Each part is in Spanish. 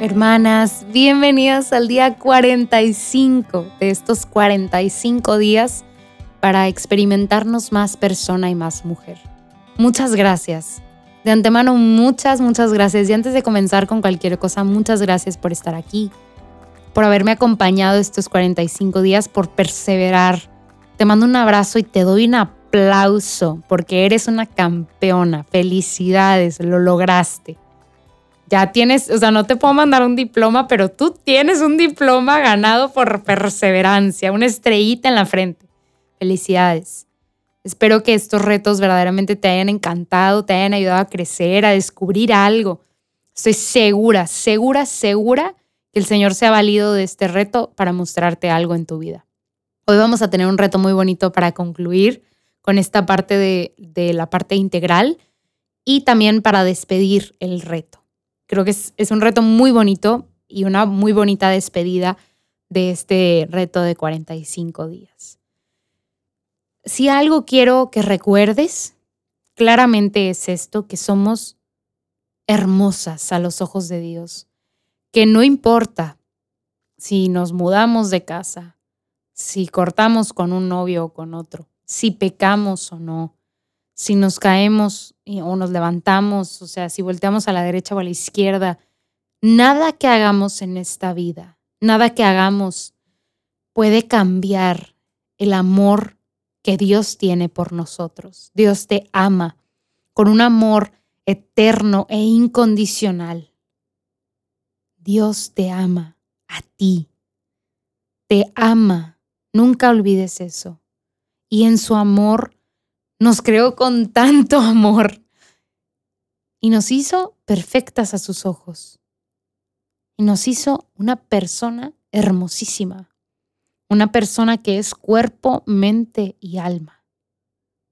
Hermanas, bienvenidas al día 45 de estos 45 días para experimentarnos más persona y más mujer. Muchas gracias. De antemano, muchas, muchas gracias. Y antes de comenzar con cualquier cosa, muchas gracias por estar aquí, por haberme acompañado estos 45 días, por perseverar. Te mando un abrazo y te doy un aplauso porque eres una campeona. Felicidades, lo lograste ya tienes, o sea, no te puedo mandar un diploma, pero tú tienes un diploma ganado por perseverancia, una estrellita en la frente. Felicidades. Espero que estos retos verdaderamente te hayan encantado, te hayan ayudado a crecer, a descubrir algo. Estoy segura, segura, segura que el Señor se ha valido de este reto para mostrarte algo en tu vida. Hoy vamos a tener un reto muy bonito para concluir con esta parte de, la parte integral y también para despedir el reto. Creo que es, un reto muy bonito y una muy bonita despedida de este reto de 45 días. Si algo quiero que recuerdes, claramente es esto, que somos hermosas a los ojos de Dios, que no importa si nos mudamos de casa, si cortamos con un novio o con otro, si pecamos o no, si nos caemos o nos levantamos, o sea, si volteamos a la derecha o a la izquierda, nada que hagamos en esta vida, nada que hagamos puede cambiar el amor que Dios tiene por nosotros. Dios te ama con un amor eterno e incondicional. Dios te ama a ti. Te ama. Nunca olvides eso. Y en su amor nos creó con tanto amor y nos hizo perfectas a sus ojos. Y nos hizo una persona hermosísima, una persona que es cuerpo, mente y alma.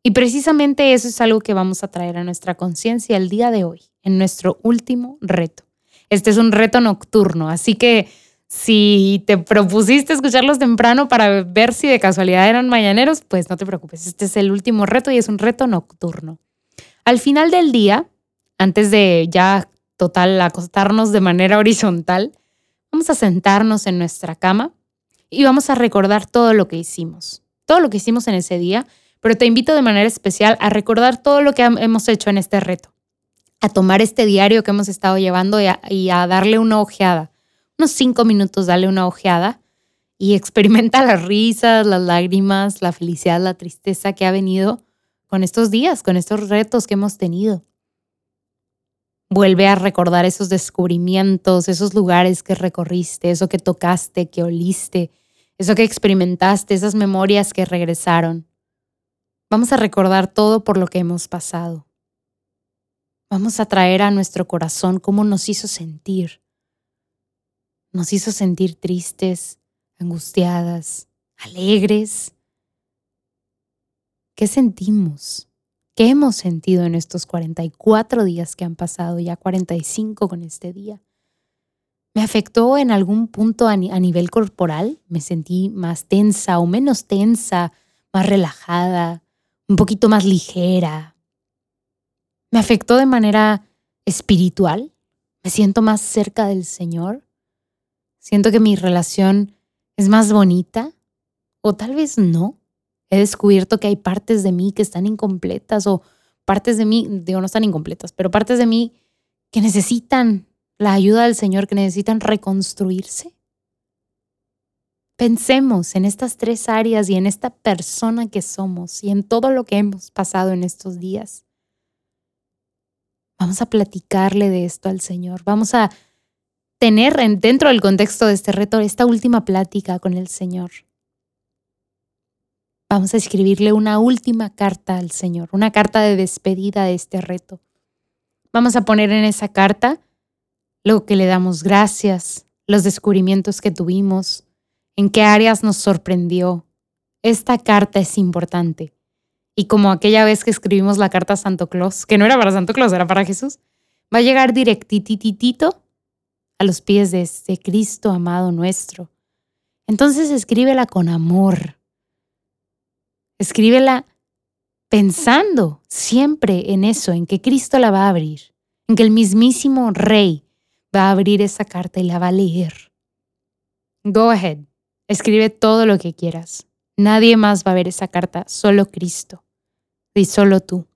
Y precisamente eso es algo que vamos a traer a nuestra conciencia el día de hoy, en nuestro último reto. Este es un reto nocturno, así que si te propusiste escucharlos temprano para ver si de casualidad eran mañaneros, pues no te preocupes, este es el último reto y es un reto nocturno. Al final del día, antes de ya total acostarnos de manera horizontal, vamos a sentarnos en nuestra cama y vamos a recordar todo lo que hicimos, todo lo que hicimos en ese día, pero te invito de manera especial a recordar todo lo que hemos hecho en este reto, a tomar este diario que hemos estado llevando y a, y a darle una ojeada unos cinco minutos, dale una ojeada y experimenta las risas, las lágrimas, la felicidad, la tristeza que ha venido con estos días, con estos retos que hemos tenido. Vuelve a recordar esos descubrimientos, esos lugares que recorriste, eso que tocaste, que oliste, eso que experimentaste, esas memorias que regresaron. Vamos a recordar todo por lo que hemos pasado. Vamos a traer a nuestro corazón cómo nos hizo sentir nos hizo sentir tristes, angustiadas, alegres. ¿Qué sentimos? ¿Qué hemos sentido en estos 44 días que han pasado, ya 45 con este día? ¿Me afectó en algún punto a, nivel corporal? ¿Me sentí más tensa o menos tensa, más relajada, un poquito más ligera? ¿Me afectó de manera espiritual? ¿Me siento más cerca del Señor? Siento que mi relación es más bonita o tal vez no. He descubierto que hay partes de mí que están incompletas o partes de mí, digo, no están incompletas, pero partes de mí que necesitan la ayuda del Señor, que necesitan reconstruirse. Pensemos en estas tres áreas y en esta persona que somos y en todo lo que hemos pasado en estos días. Vamos a platicarle de esto al Señor. Vamos a tener dentro del contexto de este reto esta última plática con el Señor. Vamos a escribirle una última carta al Señor, una carta de despedida de este reto. Vamos a poner en esa carta lo que le damos gracias, los descubrimientos que tuvimos, en qué áreas nos sorprendió. Esta carta es importante. Y como aquella vez que escribimos la carta a Santo Claus, que no era para Santo Claus, era para Jesús, va a llegar directititito a los pies de este Cristo amado nuestro. Entonces escríbela con amor. Escríbela pensando siempre en eso, en que Cristo la va a abrir, en que el mismísimo Rey va a abrir esa carta y la va a leer. Go ahead, escribe todo lo que quieras. Nadie más va a ver esa carta, solo Cristo y solo tú.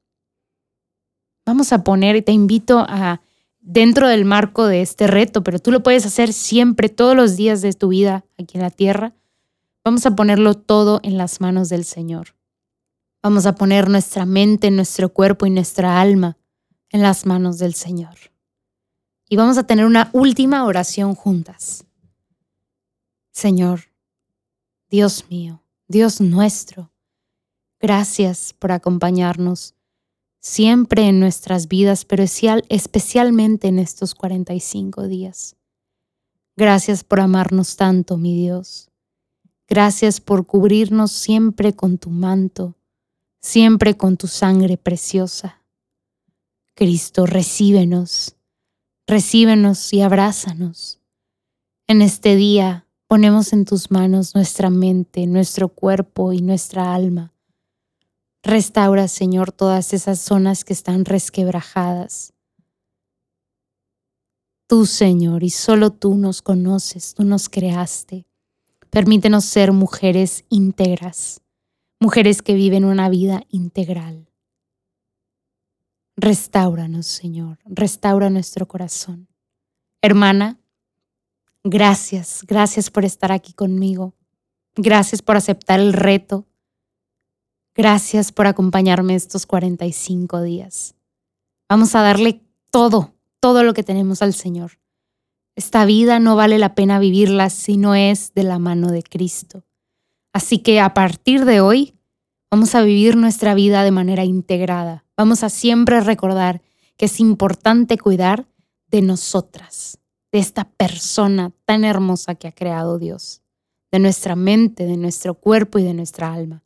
Vamos a poner, te invito a, dentro del marco de este reto, pero tú lo puedes hacer siempre, todos los días de tu vida aquí en la tierra. Vamos a ponerlo todo en las manos del Señor. Vamos a poner nuestra mente, nuestro cuerpo y nuestra alma en las manos del Señor. Y vamos a tener una última oración juntas. Señor, Dios mío, Dios nuestro, gracias por acompañarnos siempre en nuestras vidas, pero especialmente en estos 45 días. Gracias por amarnos tanto, mi Dios. Gracias por cubrirnos siempre con tu manto, siempre con tu sangre preciosa. Cristo, recíbenos, recíbenos y abrázanos. En este día ponemos en tus manos nuestra mente, nuestro cuerpo y nuestra alma Restaura, Señor, todas esas zonas que están resquebrajadas. Tú, Señor, y solo tú nos conoces, tú nos creaste. Permítenos ser mujeres íntegras, mujeres que viven una vida integral. Restauranos, Señor, restaura nuestro corazón. Hermana, gracias, gracias por estar aquí conmigo. Gracias por aceptar el reto Gracias por acompañarme estos 45 días. Vamos a darle todo, todo lo que tenemos al Señor. Esta vida no vale la pena vivirla si no es de la mano de Cristo. Así que a partir de hoy vamos a vivir nuestra vida de manera integrada. Vamos a siempre recordar que es importante cuidar de nosotras, de esta persona tan hermosa que ha creado Dios, de nuestra mente, de nuestro cuerpo y de nuestra alma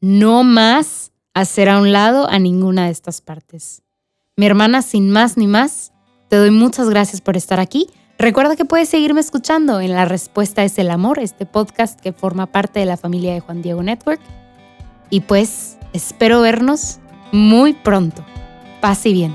no más hacer a un lado a ninguna de estas partes. Mi hermana, sin más ni más, te doy muchas gracias por estar aquí. Recuerda que puedes seguirme escuchando en La Respuesta es el Amor, este podcast que forma parte de la familia de Juan Diego Network. Y pues espero vernos muy pronto. Paz y bien.